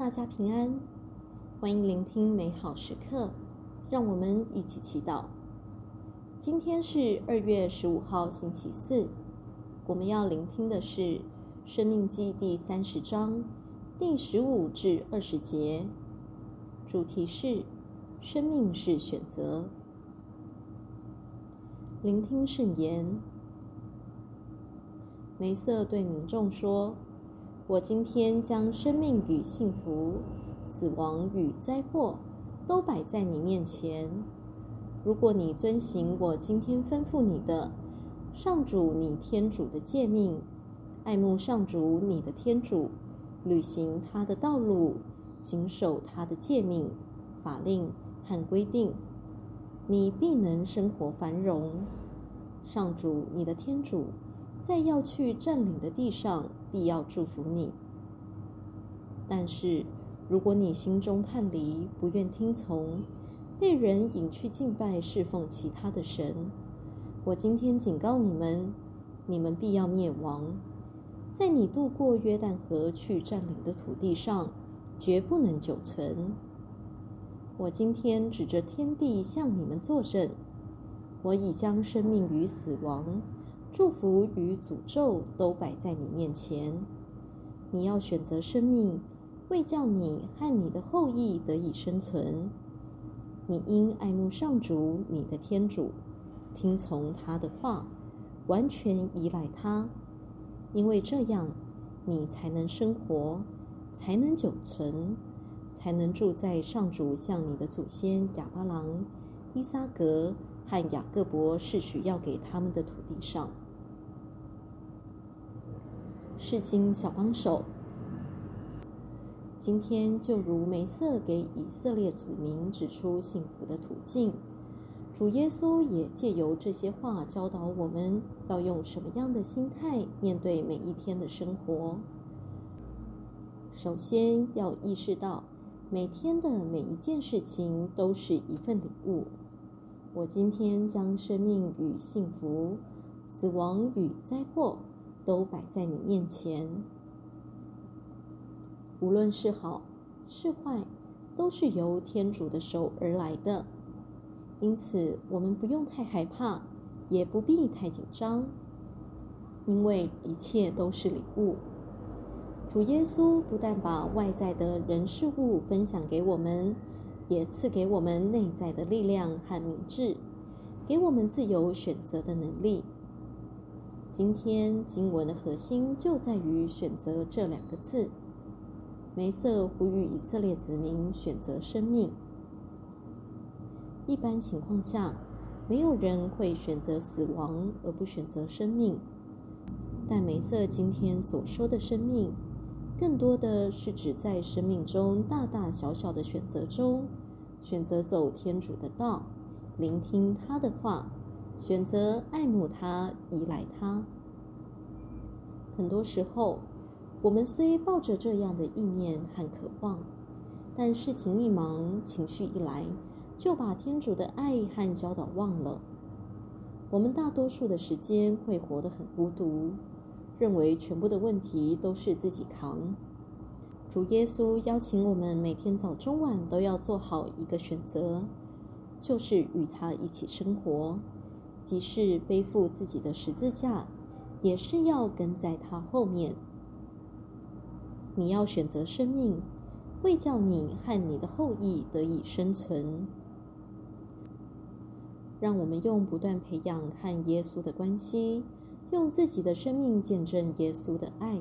大家平安，欢迎聆听美好时刻，让我们一起祈祷。今天是二月十五号，星期四，我们要聆听的是《生命记》第三十章第十五至二十节，主题是“生命是选择”。聆听圣言，梅瑟对民众说。我今天将生命与幸福、死亡与灾祸都摆在你面前。如果你遵行我今天吩咐你的，上主你天主的诫命，爱慕上主你的天主，履行他的道路，谨守他的诫命、法令和规定，你必能生活繁荣。上主你的天主，在要去占领的地上，必要祝福你。但是，如果你心中叛离，不愿听从，被人引去敬拜、侍奉其他的神，我今天警告你们，你们必要灭亡。在你渡过约旦河去占领的土地上，绝不能久存。我今天指着天地向你们作证，我已将生命与死亡。祝福与诅咒都摆在你面前，你要选择生命，为叫你和你的后裔得以生存。你应爱慕上主你的天主，听从他的话，完全依赖他，因为这样你才能生活，才能久存，才能住在上主向你的祖先亚巴郎、伊撒格和雅各伯是许要给他们的土地上。释经小帮手，今天就如梅瑟给以色列子民指出幸福的途径，主耶稣也借由这些话教导我们要用什么样的心态面对每一天的生活。首先要意识到，每天的每一件事情都是一份礼物。我今天将生命与幸福、死亡与灾祸。都摆在你面前，无论是好是坏，都是由天主的手而来的。因此，我们不用太害怕，也不必太紧张，因为一切都是礼物。主耶稣不但把外在的人事物分享给我们，也赐给我们内在的力量和明智，给我们自由选择的能力。今天经文的核心就在于“选择”这两个字。梅瑟呼吁以色列子民选择生命。一般情况下，没有人会选择死亡而不选择生命。但梅瑟今天所说的生命，更多的是指在生命中大大小小的选择中，选择走天主的道，聆听他的话。选择爱慕他，依赖他。很多时候，我们虽抱着这样的意念和渴望，但事情一忙，情绪一来，就把天主的爱和教导忘了。我们大多数的时间会活得很孤独，认为全部的问题都是自己扛。主耶稣邀请我们每天早中晚都要做好一个选择，就是与他一起生活。即使背负自己的十字架，也是要跟在他后面。你要选择生命，为叫你和你的后裔得以生存。让我们用不断培养和耶稣的关系，用自己的生命见证耶稣的爱，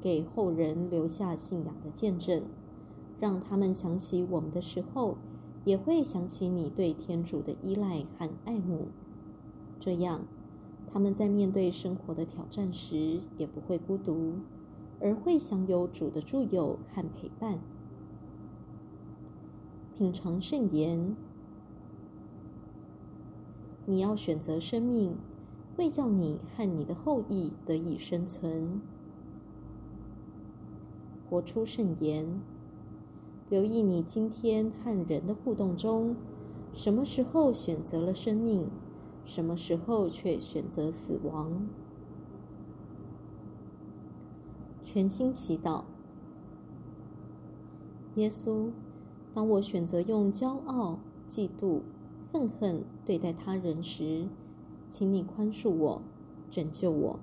给后人留下信仰的见证，让他们想起我们的时候，也会想起你对天主的依赖和爱慕。这样，他们在面对生活的挑战时，也不会孤独，而会享有主的助佑和陪伴。品尝圣言，你要选择生命，为叫你和你的后裔得以生存。活出圣言，留意你今天和人的互动中，什么时候选择了生命？什么时候却选择死亡？全心祈祷，耶稣，当我选择用骄傲、嫉妒、愤恨对待他人时，请你宽恕我，拯救我。